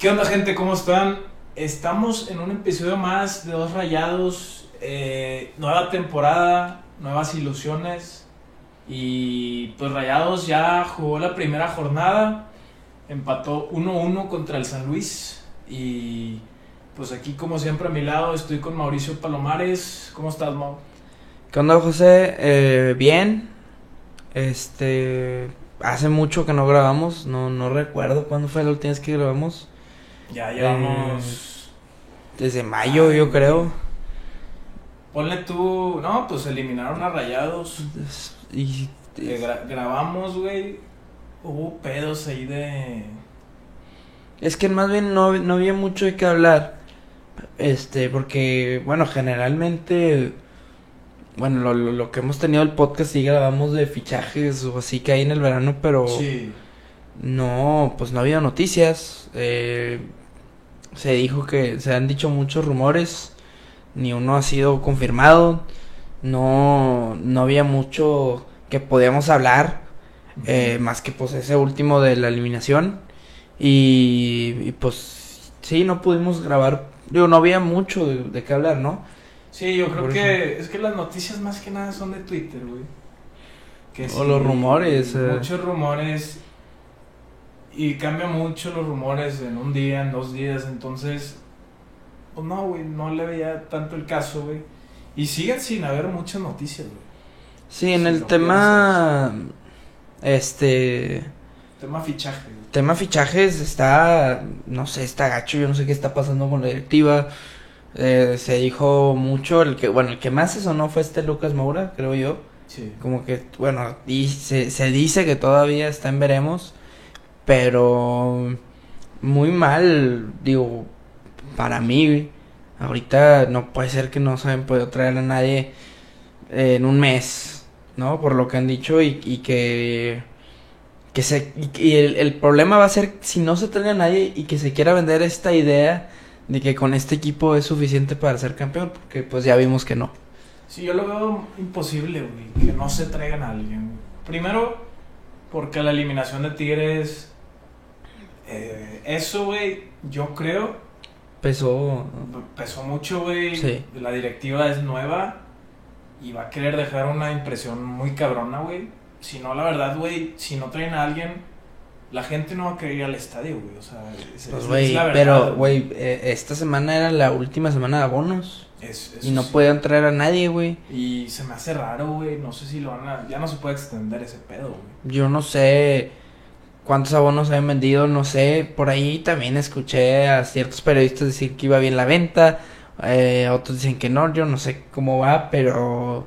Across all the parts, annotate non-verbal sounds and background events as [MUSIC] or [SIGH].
¿Qué onda gente? ¿Cómo están? Estamos en un episodio más de Dos Rayados, eh, nueva temporada, nuevas ilusiones y pues Rayados ya jugó la primera jornada, empató 1-1 contra el San Luis y pues aquí como siempre a mi lado estoy con Mauricio Palomares. ¿Cómo estás, Mau? ¿Qué onda, José? Eh, bien. Este. Hace mucho que no grabamos. No, no recuerdo cuándo fue la última vez que grabamos. Ya llevamos... Desde mayo, yo creo. Ponle tú... No, pues eliminaron a Rayados. Y. Gra- grabamos, güey. Hubo pedos ahí de... Es que más bien no, no había mucho de qué hablar. Este, porque, bueno, generalmente. Bueno, lo, lo, lo que hemos tenido el podcast sí grabamos de fichajes o así que hay en el verano, pero. Sí. No, pues no había noticias. Eh, se dijo que se han dicho muchos rumores, ni uno ha sido confirmado. No, no había mucho que podíamos hablar, eh, más que pues ese último de la eliminación. Y, y, pues sí, no pudimos grabar. Digo, no había mucho de, de qué hablar, ¿no? Sí, yo creo que es que las noticias más que nada son de Twitter, güey. Que O los rumores, eh. Muchos rumores. Y cambia mucho los rumores en un día, en dos días. Entonces, pues no, güey, no le veía tanto el caso, güey. Y siguen sin haber muchas noticias, güey. Sí, en el tema. Este. Tema fichaje, güey. Tema fichajes está, no sé, está gacho, yo no sé qué está pasando con la directiva. Eh, se dijo mucho, el que, bueno, el que más se sonó fue este Lucas Moura, creo yo. Sí. Como que, bueno, y se, se dice que todavía está en veremos, pero muy mal, digo, para mí, ahorita no puede ser que no se hayan podido traer a nadie en un mes, ¿no? Por lo que han dicho y, que que se y, el, el problema va a ser si no se trae a nadie y que se quiera vender esta idea de que con este equipo es suficiente para ser campeón, porque pues ya vimos que no. Sí, yo lo veo imposible, güey, que no se traigan a alguien. Primero, porque la eliminación de Tigres, eh, eso, güey, yo creo, Pesó. pesó mucho, güey. Sí. La directiva es nueva y va a querer dejar una impresión muy cabrona, güey. Si no, la verdad, güey, si no traen a alguien, la gente no va a querer ir al estadio, güey. O sea, es, Pues es- güey, es la verdad, pero güey, eh, esta semana era la última semana de abonos Es- y no sí. podían traer a nadie, güey. Y se me hace raro, güey. No sé si lo van a. Ya no se puede extender ese pedo, güey. Yo no sé cuántos abonos han vendido, no sé. Por ahí también escuché a ciertos periodistas decir que iba bien la venta. eh, otros dicen que no, yo no sé cómo va, pero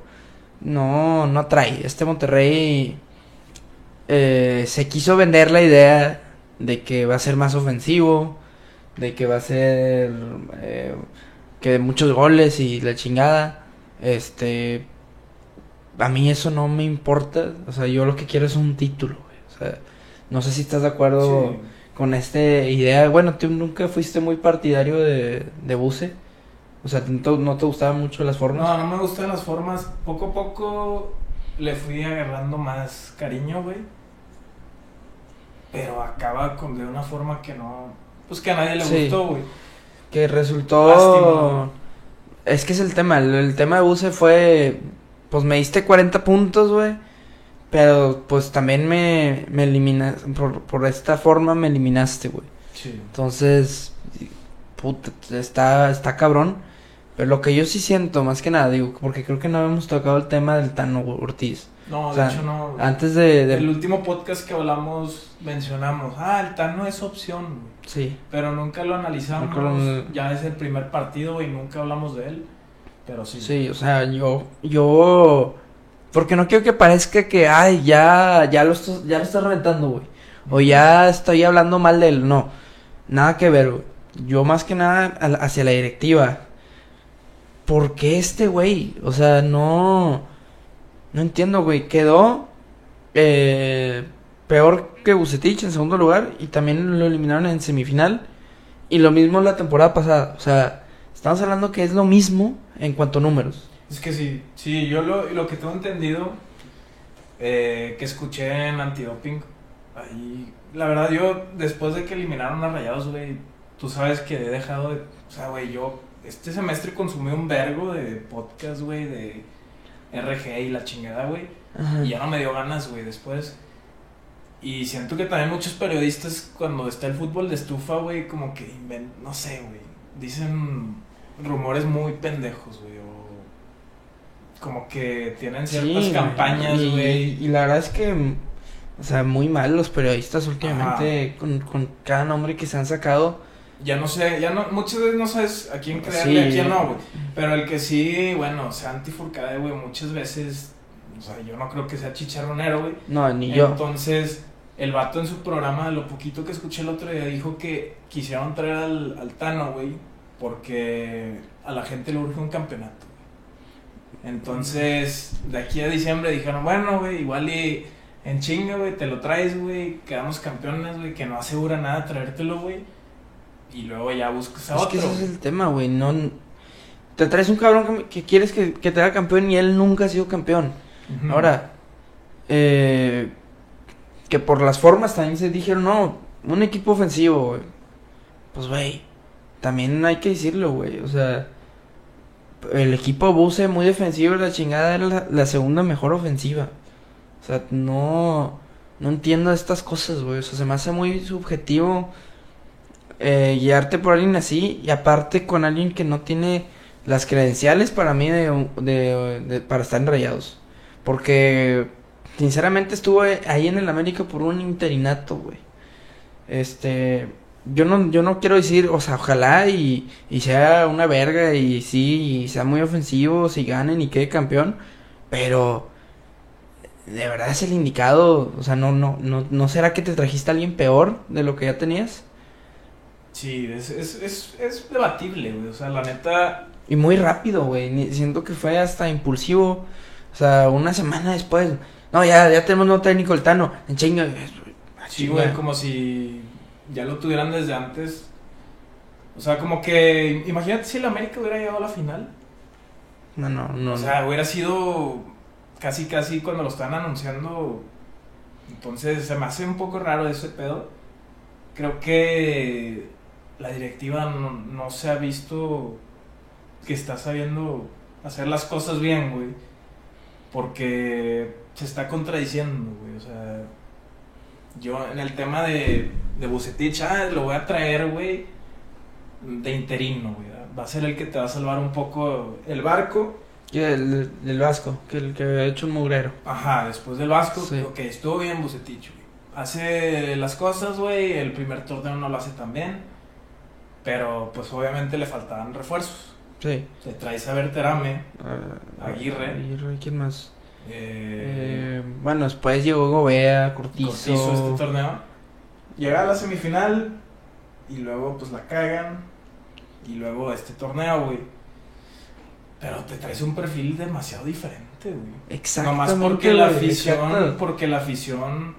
no, no trae. Este Monterrey eh, se quiso vender la idea de que va a ser más ofensivo, de que va a ser eh, que muchos goles y la chingada. Este, a mí eso no me importa. O sea, yo lo que quiero es un título, güey. O sea, no sé si estás de acuerdo Sí. con esta idea. Bueno, tú nunca fuiste muy partidario de, de Buse. O sea, ¿no te, no te gustaban mucho las formas? No, no me gustan las formas. Poco a poco le fui agarrando más cariño, güey. Pero acaba con de una forma que no. Pues que a nadie le Sí. gustó, güey. Que resultó... Lástima. Es que es el tema. El, el tema de Buse fue... Pues me diste 40 puntos, güey. Pero pues también me, me eliminas... Por, por esta forma me eliminaste, güey. Sí. Entonces, puta, está, está cabrón. Pero lo que yo sí siento, más que nada, digo, porque creo que no hemos tocado el tema del Tano Ortiz. No, O sea, de hecho no. Antes de... de- El último podcast que hablamos mencionamos, ah, el Tano es opción, güey. Sí, Pero nunca lo analizamos. Nunca lo- Ya es el primer partido y nunca hablamos de él. Pero sí. sí, o sea, yo... Yo... Porque no quiero que parezca que, ay, ya, ya lo estás, ya lo estás reventando, güey. O ya estoy hablando mal de él. No, nada que ver, güey. Yo más que nada hacia la directiva. ¿Por qué este güey? O sea, no... No entiendo, güey. Quedó eh, peor que Bucetich en segundo lugar y también lo eliminaron en semifinal. Y lo mismo la temporada pasada. O sea, estamos hablando que es lo mismo en cuanto a números. Es que sí, sí, yo lo, lo que tengo entendido, eh, que escuché en Antidoping, ahí, la verdad yo, después de que eliminaron a Rayados, güey, tú sabes que he dejado de. O sea, güey, yo este semestre consumí un vergo de podcast, güey, de RG y la chingada, güey. Y ya no me dio ganas, güey, después. Y siento que también muchos periodistas, cuando está el fútbol de estufa, güey, como que inven- no sé, güey, dicen rumores muy pendejos, güey, o como que tienen ciertas Sí, campañas, güey. Y, la verdad es que, o sea, muy mal los periodistas últimamente con, con cada nombre que se han sacado. Ya no sé, ya no, muchas veces no sabes a quién creerle Sí. a quién no, güey. Pero el que sí, bueno, sea antifurcade, güey, muchas veces, o sea, yo no creo que sea chicharronero, güey. No, ni yo. Entonces, el vato en su programa, lo poquito que escuché el otro día, dijo que quisieron traer al, al Tano, güey, porque a la gente le urge un campeonato. Entonces, de aquí a diciembre dijeron, bueno, güey, igual y en chinga, güey, te lo traes, güey, quedamos campeones, güey, que no asegura nada traértelo, güey. Y luego ya buscas a Es otro. que ese es el tema, güey. No, te traes un cabrón que, que quieres que, que te haga campeón y él nunca ha sido campeón. Ujú. Ahora, eh, que por las formas también se dijeron, no, un equipo ofensivo, güey. Pues, güey, también hay que decirlo, güey. O sea, el equipo Buse muy defensivo, la chingada era la, segunda mejor ofensiva. O sea, no, no entiendo estas cosas, güey. O sea, se me hace muy subjetivo eh, guiarte por alguien así y aparte con alguien que no tiene las credenciales para mí de, para estar en Rayados. Porque sinceramente estuvo ahí en el América por un interinato, güey. Este, yo no, yo no quiero decir, o sea, ojalá y, y sea una verga y sí, y sea muy ofensivo, si ganen y quede campeón, pero de verdad es el indicado, o sea, no, no, no, no será que te trajiste a alguien peor de lo que ya tenías. Sí, es, es, es, es debatible, güey. O sea, la neta. Y muy rápido, güey. Siento que fue hasta impulsivo. O sea, una semana después. No, ya, ya tenemos nuevo técnico, el Tano. En chinga. Sí, güey, como si ya lo tuvieran desde antes. O sea, como que. Imagínate si el América hubiera llegado a la final. No, no, no. O sea, hubiera sido casi, casi cuando lo están anunciando. Entonces, se me hace un poco raro ese pedo. Creo que la directiva no, no se ha visto que está sabiendo hacer las cosas bien, güey. Porque se está contradiciendo, güey. O sea, yo en el tema de, de Bucetich, ah, lo voy a traer, güey, de interino, güey. Va a ser el que te va a salvar un poco el barco. Que el, el Vasco, que el que había hecho un mugrero. Ajá, después del Vasco, Sí. ok, estuvo bien Bucetich, güey. Hace las cosas, güey, el primer torneo no lo hace tan bien, pero pues obviamente le faltaban refuerzos. Sí. Te traes a Berterame, Ah, Aguirre. Aguirre, ¿quién más? Eh, Eh, bueno, después llegó Gobea, Cortizo Cortizo. este torneo. Llega a la semifinal y luego pues la cagan y luego este torneo, güey. Pero te traes un perfil demasiado diferente, güey. Exactamente. Nomás porque la afición, exacto. porque la afición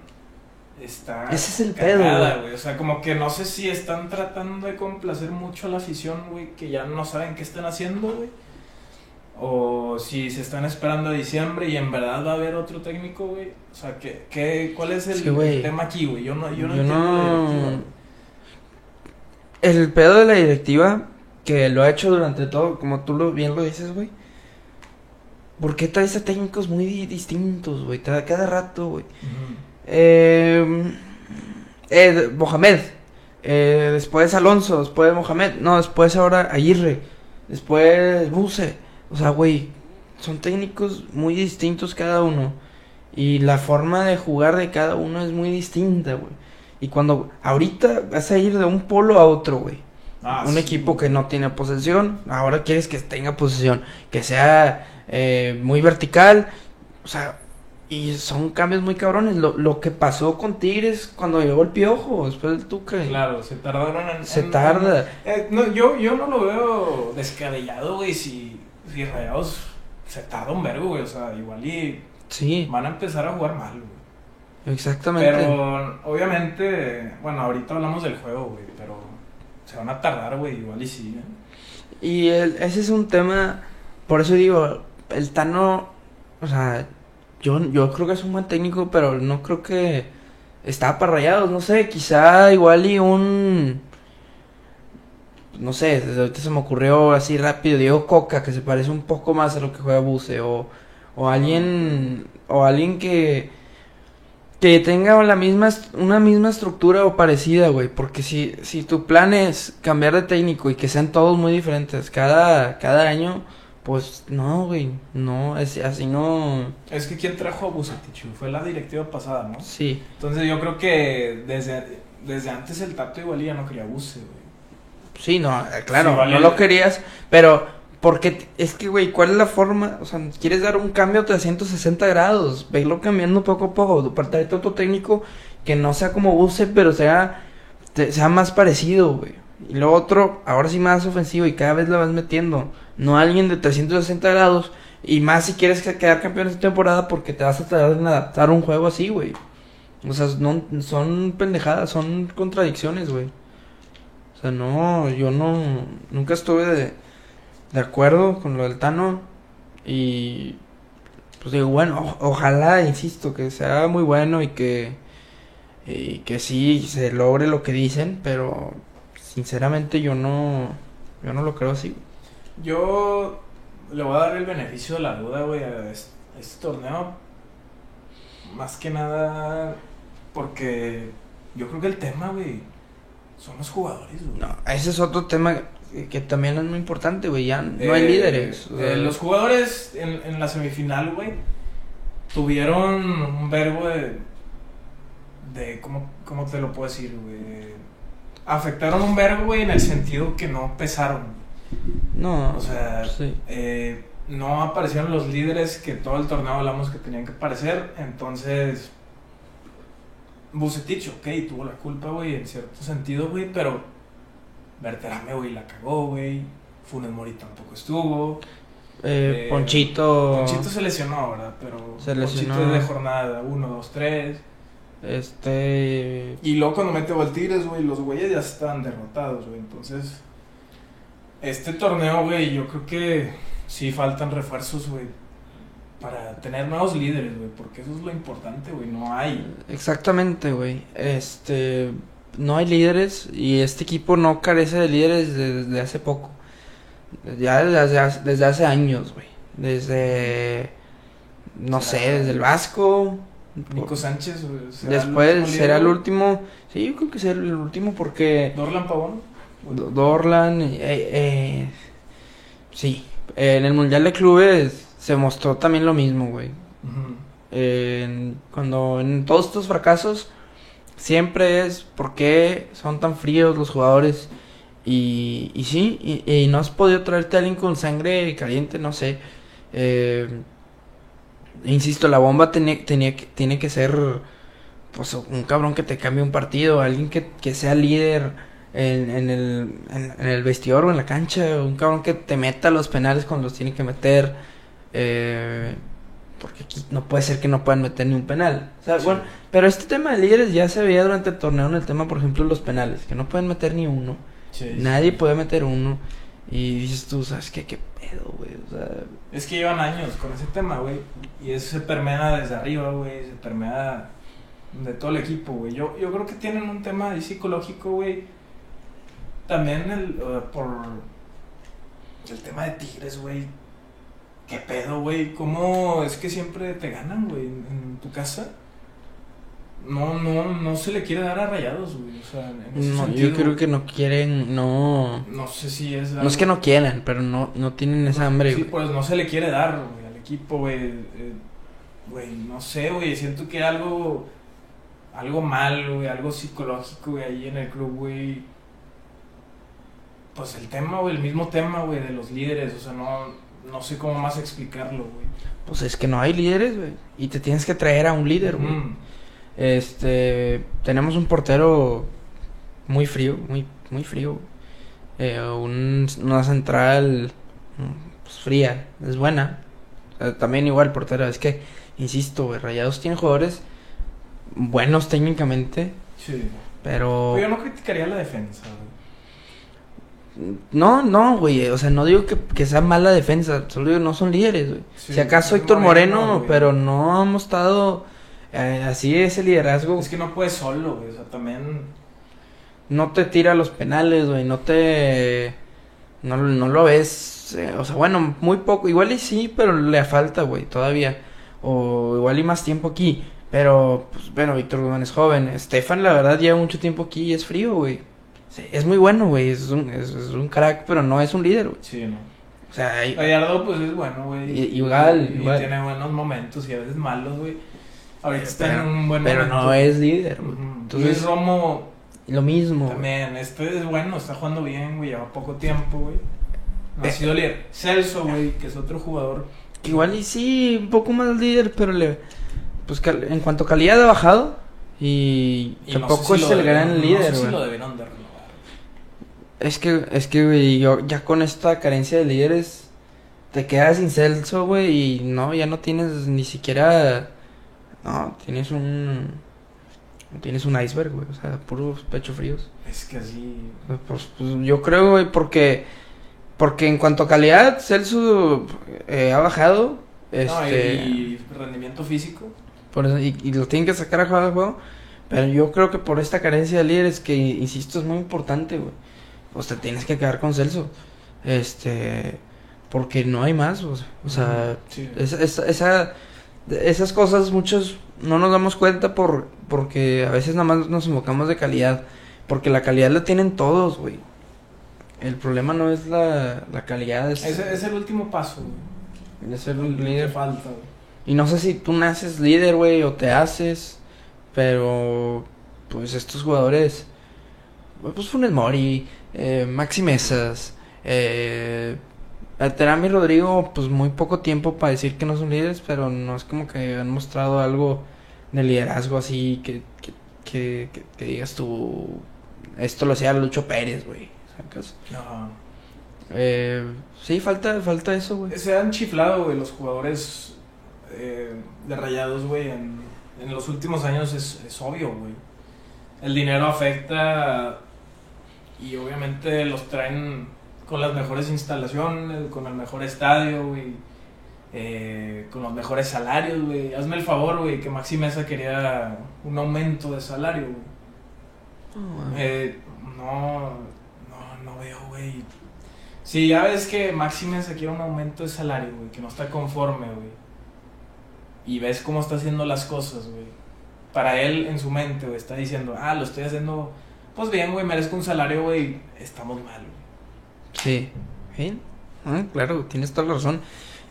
está Ese es el cagada, pedo, güey. O sea, como que no sé si están tratando de complacer mucho a la afición, güey, que ya no saben qué están haciendo, güey. O si se están esperando a diciembre y en verdad va a haber otro técnico, güey. O sea, ¿qué, qué, ¿cuál es el, Sí, güey. el tema aquí, güey? Yo no, yo no Yo entiendo no-. El pedo de la directiva, que lo ha hecho durante todo, como tú lo, bien lo dices, güey. ¿Por qué traes a técnicos muy di- distintos, güey? Cada, cada rato, güey. Eh, eh, Mohamed. Eh, después Alonso. Después Mohamed. No, después ahora Aguirre. Después Buse. O sea, güey. Son técnicos muy distintos cada uno. Y la forma de jugar de cada uno es muy distinta, güey. Y cuando ahorita vas a ir de un polo a otro, güey. Ah, un sí, equipo que no tiene posesión, ahora quieres que tenga posesión, que sea eh, muy vertical, o sea, y son cambios muy cabrones. Lo, lo que pasó con Tigres cuando llegó el piojo, después del Tuca. Claro, se tardaron en... Se en- tarda. Eh, no, yo, yo no lo veo descabellado, güey, si, si Rayados se tarda un vergo, güey. O sea, igual y Sí, van a empezar a jugar mal, güey. exactamente. Pero obviamente, bueno, ahorita hablamos del juego, güey, pero se van a tardar, güey, igual y sí. ¿eh? Y el- ese es un tema, por eso digo, el Tano, o sea, yo, yo creo que es un buen técnico, pero no creo que está para rayados, no sé, quizá igual y un... no sé, desde ahorita se me ocurrió así rápido, Diego Coca, que se parece un poco más a lo que juega Buse, o, o alguien, o alguien que, que tenga la misma, una misma estructura o parecida, güey, porque si, si tu plan es cambiar de técnico y que sean todos muy diferentes cada, cada año, pues no, güey, no, es, así no... Es que ¿quién trajo a Bucetich? Fue la directiva pasada, ¿no? Sí. Entonces yo creo que desde, desde antes el Tato igual ya no quería Buse, güey. Sí, no, eh, claro, Sí, vale. no lo querías, pero porque es que, güey, ¿cuál es la forma? O sea, quieres dar un cambio a 360 grados, velo cambiando poco a poco, para otro técnico que no sea como Buse, pero sea, te- sea más parecido, güey. Y lo otro, ahora sí más ofensivo y cada vez la vas metiendo, no alguien de 360 grados, y más si quieres que- quedar campeón esta temporada porque te vas a tardar en adaptar un juego así, güey. O sea, no, son pendejadas, son contradicciones, güey. O sea, no, yo no, nunca estuve de, de acuerdo con lo del Tano. Y, pues digo, bueno, ojalá, insisto, que sea muy bueno y que, y que sí se logre lo que dicen, pero sinceramente yo no, yo no lo creo así. Yo le voy a dar el beneficio de la duda, güey, a este, a este torneo. Más que nada porque yo creo que el tema, güey, son los jugadores, güey. No, ese es otro tema que, que también es muy importante, güey, ya no hay Eh, líderes. o sea, eh, los jugadores en, en la semifinal, güey, tuvieron un verbo de. de ¿cómo, ¿Cómo te lo puedo decir, güey? Afectaron un verbo, güey, en el sentido que no pesaron. no, O sea, sí. eh, no aparecieron los líderes que todo el torneo hablamos que tenían que aparecer. Entonces, Bucetich, ok, tuvo la culpa, güey, en cierto sentido, güey, pero Berterame, güey, la cagó, güey. Funes Mori tampoco estuvo. Eh, eh, Ponchito, Ponchito se lesionó, ¿verdad? Pero Se lesionó. Ponchito es de jornada 1, 2, 3. este, Y luego cuando mete gol Tigres, güey, los güeyes ya están derrotados, güey. Entonces, este torneo, güey, yo creo que sí faltan refuerzos, güey. Para tener nuevos líderes, güey. Porque eso es lo importante, güey. No hay. Exactamente, güey. Este, no hay líderes y este equipo no carece de líderes desde, hace poco. Ya desde, hace- desde hace años, güey. Desde, no sé, desde el Vasco. Nico Sánchez, güey. será el Después será el último. Sí, yo creo que será el último porque. Dorlan Pavón. Do- Dorlan, eh, eh, sí. En el Mundial de Clubes se mostró también lo mismo, güey. Cuando en todos estos fracasos siempre es por qué son tan fríos los jugadores y, y sí, y, y no has podido traerte a alguien con sangre caliente, no sé. Eh, insisto, la bomba tenía, tenía tiene que ser pues un cabrón que te cambie un partido, alguien que, que sea líder en, en el, en, en el vestidor o en la cancha, un cabrón que te meta los penales cuando los tiene que meter. Eh, porque aquí no puede ser que no puedan meter ni un penal. O sea, Sí. bueno, pero este tema de líderes ya se veía durante el torneo en el tema, por ejemplo, de los penales, que no pueden meter ni uno. Sí, sí. Nadie puede meter uno. Y dices tú, ¿sabes qué? ¿Qué pedo, güey? O sea, Es que llevan años con ese tema, güey. Y eso se permea desde arriba, güey. Se permea de todo el equipo, güey. Yo, yo creo que tienen un tema ahí psicológico, güey. También el, eh, por el tema de Tigres, güey. ¿Qué pedo, güey? ¿Cómo es que siempre te ganan, güey, en, en tu casa? No, no, no se le quiere dar a rayados, güey. O sea, en ese no, sentido, yo creo que no quieren, no... No sé si es. No es que no quieran, pero no, no tienen esa hambre, Sí, pues no se le quiere dar, güey, al equipo, güey. eh, Güey, no sé, güey. Siento que algo. Algo mal, güey. Algo psicológico, güey, ahí en el club, güey. Pues el tema, güey, el mismo tema, güey, de los líderes. O sea, no, no sé cómo más explicarlo, güey. Pues es que no hay líderes, güey. Y te tienes que traer a un líder, güey. Mm, Este, tenemos un portero muy frío, muy, muy frío. Eh, un- una central pues, fría, es buena. Eh, también igual portero, es que, insisto, güey, Rayados tiene jugadores buenos técnicamente, sí. pero... Pero yo no criticaría la defensa, güey. No, no, güey, o sea, no digo que, que sea mala defensa, solo digo no son líderes, güey. Sí, si acaso Héctor Moreno, pero no hemos estado eh, así ese liderazgo. Es que no puedes solo, güey. O sea, también. no te tira los penales, güey, no te... No, no lo ves, eh, o sea, bueno, muy poco, igual y sí, pero le falta, güey, todavía. O igual y más tiempo aquí. Pero, pues, bueno, Víctor Guzmán es joven. Estefan, la verdad, lleva mucho tiempo aquí y es frío, güey. Sí, es muy bueno, güey, es un, es, es un crack, pero no es un líder, güey. Sí, no. O sea, hay- Gallardo, pues es bueno, güey. Y- igual, Y igual. tiene buenos momentos y a veces malos, güey. Ahorita está pero, en un buen pero momento. no es líder, güey. Entonces, Luis Romo lo mismo. también. Este es bueno, está jugando bien, güey. Lleva poco tiempo, güey. No ha sido líder. Celso, güey, que es otro jugador. Igual y sí, un poco más líder, pero le, pues cal- en cuanto a calidad ha bajado y, Y no tampoco sé si es el gran líder, No sé si lo debieron. Es que, es que, güey, yo ya con esta carencia de líderes te quedas sin Celso, güey, y no, ya no tienes ni siquiera, no, tienes un, tienes un iceberg, güey, o sea, puros pechos fríos. Es que así. Pues, pues, yo creo, güey, porque, porque en cuanto a calidad, Celso eh, ha bajado, No, este... y, y rendimiento físico. Por eso- y, y lo tienen que sacar a jugar al juego. Pero yo creo que por esta carencia de líderes, que insisto, es muy importante, güey. Pues te tienes que quedar con Celso. Este. Porque no hay más, o sea. o sea, Sí. esa, esa, esa- esas cosas muchos no nos damos cuenta por porque a veces nada más nos enfocamos de calidad. Porque la calidad la tienen todos, güey. El problema no es la, la calidad, es, es el último paso, güey. es ser un líder. falta, güey. Y no sé si tú naces líder, güey, o te haces. Pero, pues estos jugadores. Pues Funes Mori, eh, Maxi Mesas, eh, Terami y Rodrigo, pues muy poco tiempo para decir que no son líderes, pero no es como que han mostrado algo de liderazgo así que, que, que, que- que digas tú. Esto lo hacía Lucho Pérez, güey. ¿sacas? Ajá. Eh, sí, falta, falta eso, güey. Se han chiflado, güey, los jugadores eh, de rayados, güey. En, en los últimos años es, es obvio, güey. El dinero afecta y obviamente los traen con las mejores instalaciones, con el mejor estadio, güey. eh, con los mejores salarios, güey. Hazme el favor, güey, que Maxi Mesa quería un aumento de salario, güey. Eh, no, no, no veo, güey. Si ya ves que Maxime se quiere un aumento de salario, güey, que no está conforme, güey. Y ves cómo está haciendo las cosas, güey. Para él, en su mente, güey, está diciendo, ah, lo estoy haciendo, pues bien, güey, merezco un salario, güey, estamos mal, güey. Sí, bien. Ah, claro, tienes toda la razón.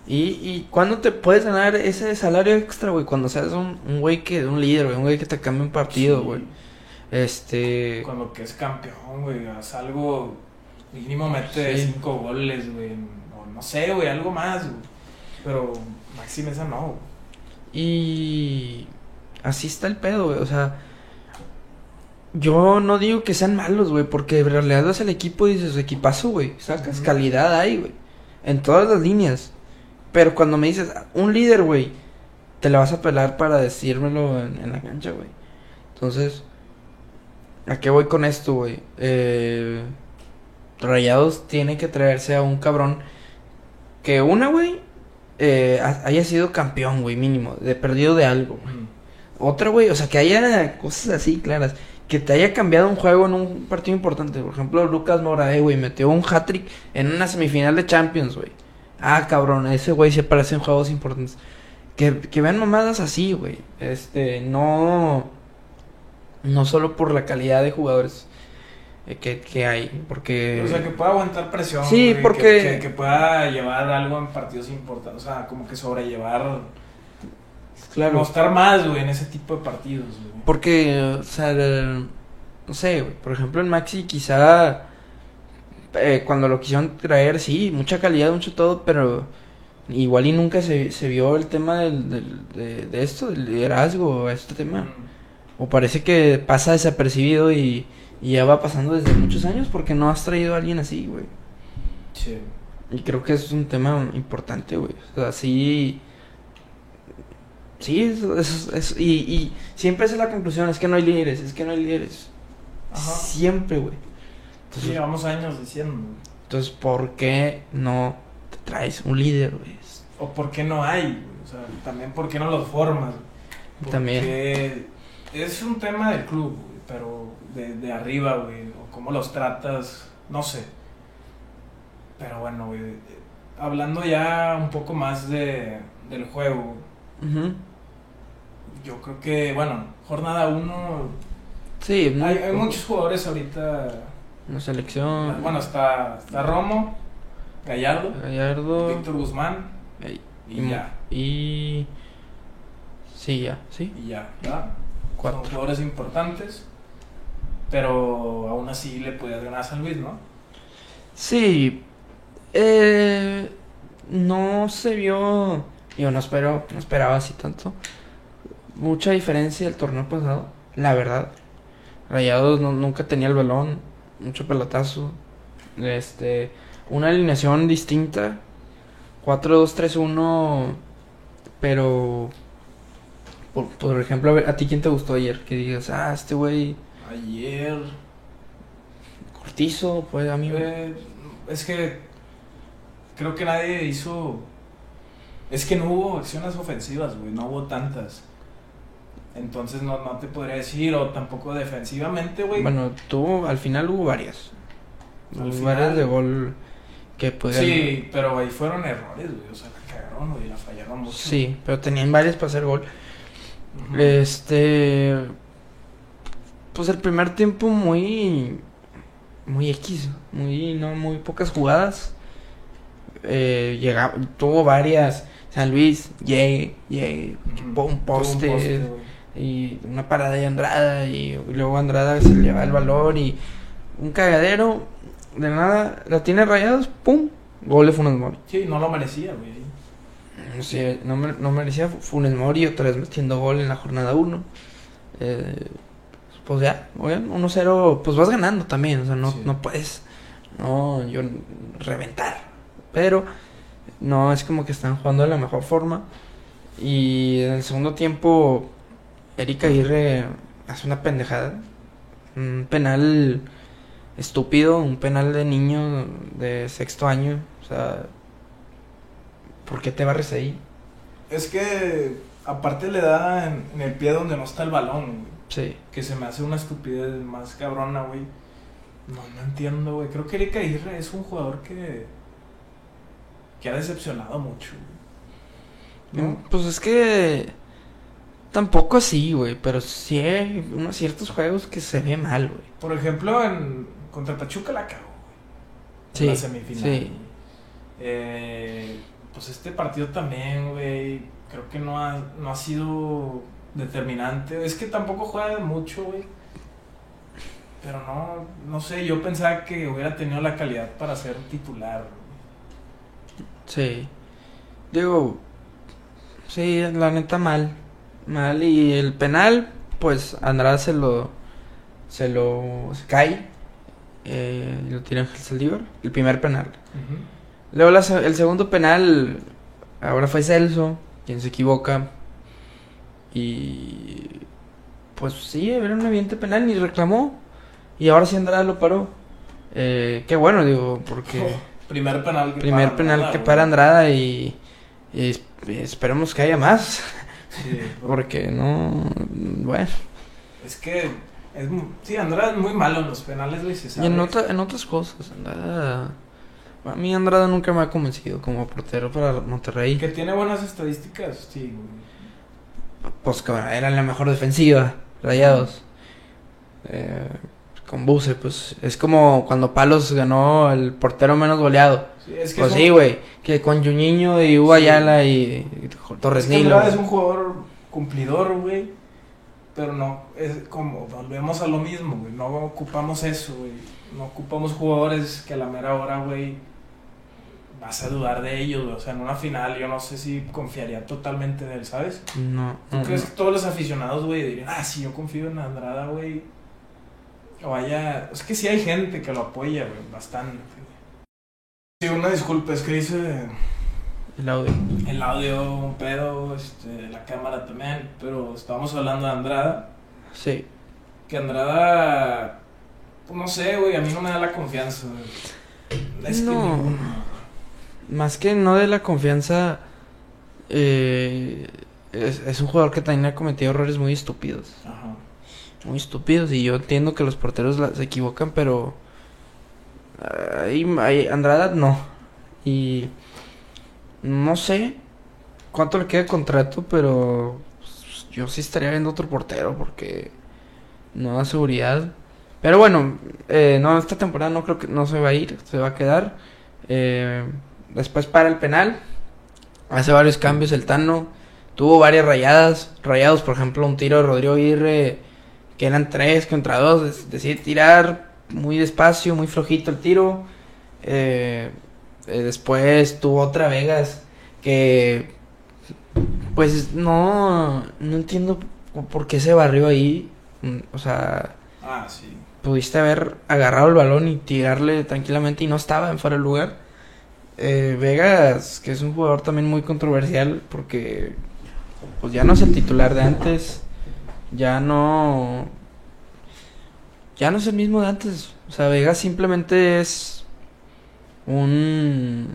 ¿Y, y cuándo te puedes ganar ese salario extra, güey? Cuando seas un, un güey que, un líder, güey, un güey que te cambie un partido, Sí. güey. Este. Cuando que es campeón, güey, haz algo, mínimo mete Sí. cinco goles, güey. O no sé, güey, algo más, güey. Pero Maxime esa no, güey. Y. Así está el pedo, güey. O sea. Yo no digo que sean malos, güey, porque en realidad vas al equipo y dices, equipazo, güey. Sacas calidad ahí, güey. En todas las líneas. Pero cuando me dices, un líder, güey, te la vas a pelar para decírmelo en, en la cancha, güey. Entonces, ¿a qué voy con esto, güey? Eh, Rayados tiene que traerse a un cabrón que una, güey, eh, ha- haya sido campeón, güey, mínimo, de perdido de algo, güey. Otra, güey, o sea, que haya cosas así claras. Que te haya cambiado un juego en un partido importante. Por ejemplo, Lucas Morae, güey, metió un hat-trick en una semifinal de Champions, güey. Ah, cabrón, ese güey se aparece en juegos importantes. Que, que vean mamadas así, güey. Este, no. No solo por la calidad de jugadores eh, que, que hay. Porque. O sea, que pueda aguantar presión. Sí, güey, porque- Que, que- que pueda llevar algo en partidos importantes. O sea, como que sobrellevar. Claro. Mostrar más, güey, en ese tipo de partidos, güey. Porque, o sea, el- no sé, güey, por ejemplo, en Maxi quizá eh, cuando lo quisieron traer, sí, mucha calidad, mucho todo, pero igual y nunca se, se vio el tema del, del- de, de esto, del liderazgo, este tema. Mm. O parece que pasa desapercibido y, y ya va pasando desde muchos años porque no has traído a alguien así, güey. Sí. Y creo que es un tema importante, güey. O sea, sí. Sí, eso, eso- eso- y, y siempre esa es la conclusión: es que no hay líderes, es que no hay líderes. Ajá. Siempre, güey. Sí, Entonces, llevamos años diciendo. entonces, ¿por qué no te traes un líder, güey? O por qué no hay, güey. O sea, también por qué no los formas. güey. También. Porque es un tema del club, güey. pero de, de arriba, güey, o cómo los tratas, no sé. Pero bueno, güey, hablando ya un poco más de, del juego, Ujú. Yo creo que, bueno, jornada 1, Sí, hay, hay muchos jugadores ahorita, Una selección. bueno, está, está Romo, Gallardo, Gallardo. Víctor Guzmán, Ey, y ya, Y. Sí, ya, sí. y ya, ¿verdad? Son Cuatro. jugadores importantes, pero aún así le podías ganar a San Luis, ¿no? Sí. Eh, no se vio. Yo no espero, no esperaba así tanto. Mucha diferencia del torneo pasado, la verdad. Rayados no- nunca tenía el balón, mucho pelotazo. Este, una alineación distinta. 4-2-3-1, pero por, por ejemplo, a, ver, ¿a ti quién te gustó ayer? Que digas, ah, este güey Ayer, cortizo, pues a mí eh, es que creo que nadie hizo. Es que no hubo acciones ofensivas, güey, no hubo tantas. Entonces no, no te podría decir, o tampoco defensivamente, güey. Bueno, tuvo, al final hubo varias. Al Hubo final- varias de gol que pudieron. sí, pero ahí fueron errores, güey. O sea, la cagaron, güey, la fallaron mucho. Sí, pero tenían varias para hacer gol. Este. Pues el primer tiempo muy. Muy X. Muy, no, muy pocas jugadas. Eh, llegaba, tuvo varias. San Luis, llegue, llegue, Tuvo un poste. Y una parada de Andrada y, luego Andrada se le va el valor y un cagadero de nada la tiene rayados pum gol de Funes Mori Sí, no lo merecía, güey. no, sé, no, no merecía Funes Mori otra vez metiendo gol en la jornada 1 eh, pues ya oigan 1-0 pues vas ganando también o sea no, Sí. no puedes no yo reventar pero no es como que están jugando de la mejor forma y en el segundo tiempo Erika Aguirre hace una pendejada. Un penal estúpido, un penal de niño de sexto año. O sea, ¿por qué te barres ahí? Es que aparte le da en, en el pie donde no está el balón, güey. Sí. Que se me hace una estupidez más cabrona, güey. No, no entiendo, güey. Creo que Erika Aguirre es un jugador que. que ha decepcionado mucho, güey. ¿No? Pues es que tampoco así, güey, pero sí hay unos ciertos juegos que se ve mal, güey. Por ejemplo, en. contra Pachuca la cagó, güey. Sí, En la semifinal. sí. Eh, pues este partido también, güey. Creo que no ha, no ha sido determinante. Es que tampoco juega mucho, güey. Pero no, no sé, yo pensaba que hubiera tenido la calidad para ser titular. güey. Sí. Digo, sí, la neta mal. Mal. Y el penal, pues Andrada se lo. Se lo. Se cae. Eh, y lo tira Ángel Saldívar. El primer penal. Luego la el segundo penal. Ahora fue Celso. Quien se equivoca. Y. Pues sí, era un evidente penal. Ni reclamó. Y ahora sí Andrada lo paró. Eh, qué bueno, digo, porque. Oh, [LAUGHS] primer penal que Primer para penal Andrada, que para Andrada y, y es- esperemos que haya más. Sí, Porque no. Bueno. es que. Es, sí, Andrada es muy malo en los penales, güey. Y en, otra- en otras cosas, Andrada. A mí Andrada nunca me ha convencido como portero para Monterrey. Que tiene buenas estadísticas, sí, güey. Pues que era la mejor defensiva, Rayados. Eh, con Buse, pues es como cuando Palos ganó el portero menos goleado. Sí, es que Pues es sí, güey. Que con Juninho y Hugo Sí. Ayala y, y Torres Es que Nilo. Es un jugador cumplidor, güey. Pero no, es como, volvemos a lo mismo, güey. No ocupamos eso, güey. No ocupamos jugadores que a la mera hora, güey, vas a dudar de ellos, güey. O sea, en una final yo no sé si confiaría totalmente en él, ¿sabes? No, ¿Tú no, crees no. que todos los aficionados, güey, dirían, ah, sí, yo confío en Andrada, güey? O vaya, es que sí hay gente que lo apoya, güey, bastante. Sí, una disculpa, es que hice El audio. el audio un pedo, este, la cámara también, pero estábamos hablando de Andrada. Sí. Que Andrada, pues no sé, güey, a mí no me da la confianza. Es que No. ninguno. Más que no de la confianza, eh, es, es un jugador que también ha cometido errores muy estúpidos. Ajá. Muy estúpidos. Y yo entiendo que los porteros se equivocan, pero. Ahí, ahí, Andrada no. Y. No sé cuánto le queda de contrato, pero. yo sí estaría viendo otro portero porque. No da seguridad. Pero bueno, eh, no, esta temporada no creo que no se va a ir, se va a quedar. Eh, después para el penal. Hace varios cambios el Tano. Tuvo varias rayadas. Rayados, por ejemplo, un tiro de Rodrigo Aguirre. Que eran tres contra dos. Decide tirar muy despacio, muy flojito el tiro. Eh, eh, después tuvo otra Vegas. Que. Pues no. No entiendo por qué se barrió ahí. Mm, O sea Ah, sí. pudiste haber agarrado el balón y tirarle tranquilamente y no estaba en fuera del lugar. Eh, Vegas, que es un jugador también muy controversial porque pues ya no es el titular de antes, ya no ya no es el mismo de antes. O sea, Vegas simplemente es un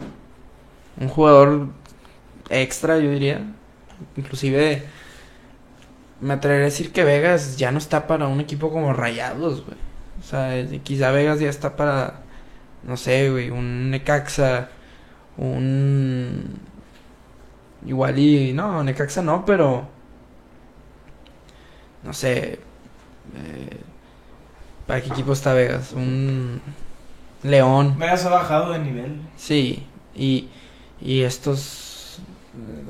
un jugador extra, yo diría. Inclusive me atrevería a decir que Vegas ya no está para un equipo como Rayados, güey. O sea, quizá Vegas ya está para, no sé, güey, un Necaxa, un... Igual y... No, Necaxa no, pero... No sé. eh, ¿Para qué equipo está Vegas? Un... León. Vegas ha bajado de nivel. Sí. Y, y estos...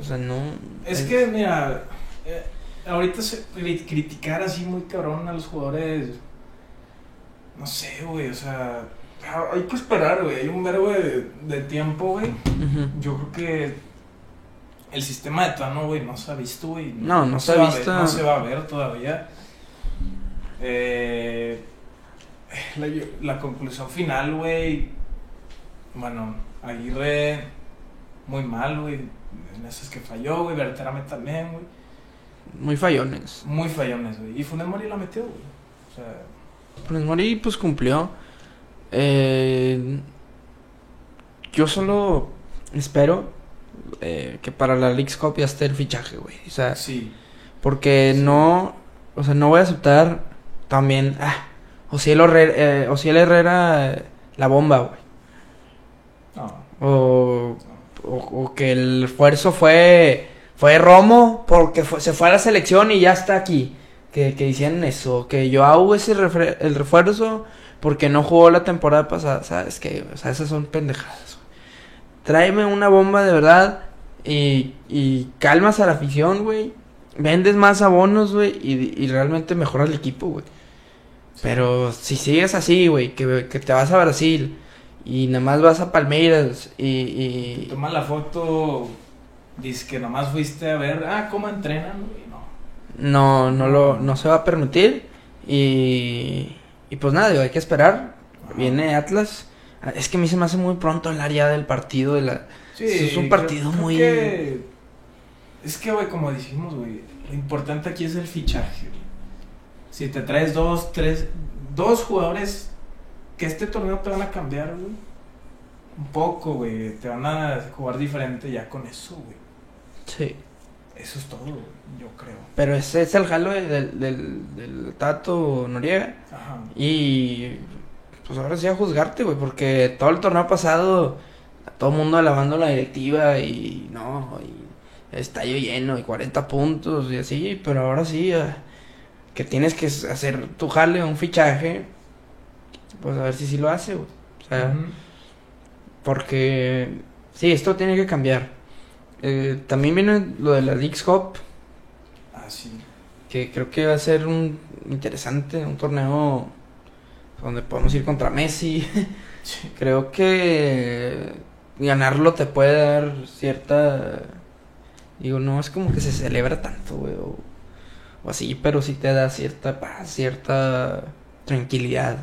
O sea, no... Es que, mira, eh, ahorita se, cri- criticar así muy cabrón a los jugadores, no sé, güey, o sea, ah, hay que esperar, güey, hay un verbo de, de tiempo, güey. Yo creo que el sistema de Tano, güey, no se ha visto, güey. No, no se ha va a visto. ver- no se va a ver todavía. Eh, la, la conclusión final, güey. Bueno, Aguirre, muy mal, güey. En esas que falló, güey. Berterame también, güey. Muy fallones. Muy fallones, güey. Y Funes Mori la metió, güey. O sea, Funes Mori pues cumplió. Eh, yo solo espero eh, que para la League's Cup ya esté el fichaje, güey. O sea, sí. porque Sí. no, o sea, no voy a aceptar también, ah, Ociel Herrera, eh, Ociel Herrera, eh, la bomba, güey. No. O, o, o que el esfuerzo fue, fue Romo porque fue- se fue a la selección y ya está aquí. Que, que decían eso, que Joao es el, refre- el refuerzo porque no jugó la temporada pasada. ¿Sabes qué? O sea, esas son pendejadas. Tráeme una bomba de verdad y, y calmas a la afición, güey. Vendes más abonos, güey, y, y realmente mejoras el equipo, güey. Pero si sigues así, güey, que, que te vas a Brasil y nada más vas a Palmeiras y... y- Toma la foto. Dice que nomás fuiste a ver, ah, cómo entrenan, güey. No. No, no lo, no se va a permitir y, y pues nada, digo, hay que esperar. Viene Atlas. Ah, Es que a mí se me hace muy pronto hablar ya del partido de la... Sí, es un partido creo muy- que- Es que, güey, como dijimos, güey, lo importante aquí es el fichaje. Si te traes dos, tres, dos jugadores que este torneo te van a cambiar, güey. Un poco, güey. Te van a jugar diferente ya con eso, güey. Sí. Eso es todo, güey, yo creo. Pero ese es el jalo de- del, del, del Tato Noriega. Ajá. Y pues ahora sí a juzgarte, güey, porque todo el torneo pasado, a todo el mundo alabando la directiva y no, y estadio lleno y 40 puntos y así, pero ahora sí, eh, que tienes que hacer tu jale, un fichaje, pues a ver si sí lo hace, güey. O sea, porque sí, esto tiene que cambiar. Eh, también viene lo de la League's Cup, Ah, sí. que creo que va a ser un interesante, un torneo donde podemos ir contra Messi. [LAUGHS] Sí. creo que ganarlo te puede dar cierta... Digo, no es como que se celebra tanto, güey, o, o así, pero sí te da cierta paz, cierta tranquilidad.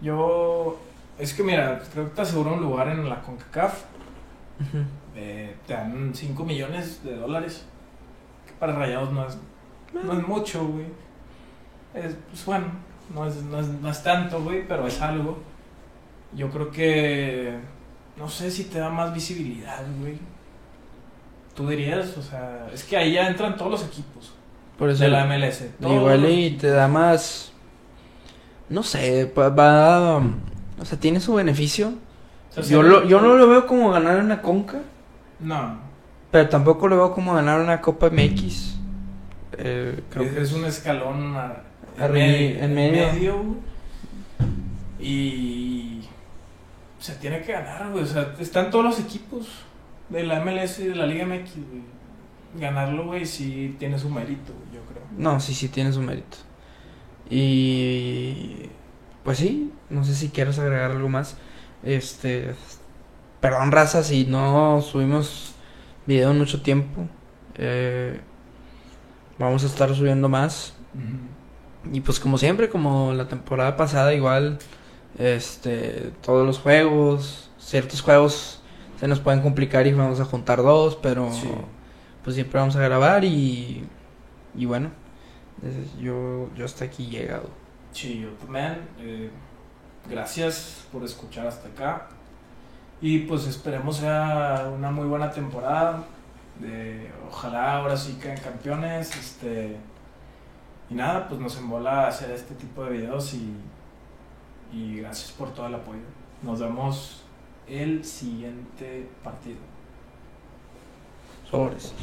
Yo. Es que mira, creo que te aseguro un lugar en la CONCACAF. Eh, te dan 5 millones de dólares. Que para rayados no es, no es mucho, güey. Es, pues bueno, no es, no, es, no es tanto, güey, pero es algo. Yo creo que. No sé si te da más visibilidad, güey. Tú dirías, o sea, es que ahí ya entran todos los equipos. Por eso de la MLS. Igual y te da más. No sé, va. O sea, tiene su beneficio. O sea, Yo, lo, yo no lo veo como ganar una Conca, No, pero tampoco lo veo como ganar una Copa MX. Eh, creo es, que es un escalón a- Arri- en medio. güey. Y se tiene que ganar, güey. O sea, están todos los equipos de la MLS y de la Liga MX, güey. Ganarlo, güey, sí tiene su mérito, yo creo. No, sí, sí, tiene su mérito. Y. Pues sí, no sé si quieres agregar algo más. Este. Perdón, raza, si no subimos video en mucho tiempo. Eh, vamos a estar subiendo más. Y pues como siempre, como la temporada pasada, igual, este, todos los juegos, ciertos juegos se nos pueden complicar y vamos a juntar dos, pero Sí. pues siempre vamos a grabar y, y bueno, yo, yo hasta aquí he llegado. Sí, yo también. eh, gracias por escuchar hasta acá. Y pues esperemos sea una muy buena temporada. De, ojalá ahora sí queden campeones. Este, y nada, pues nos embola hacer este tipo de videos y, y gracias por todo el apoyo. Nos vemos el siguiente partido. Sobres.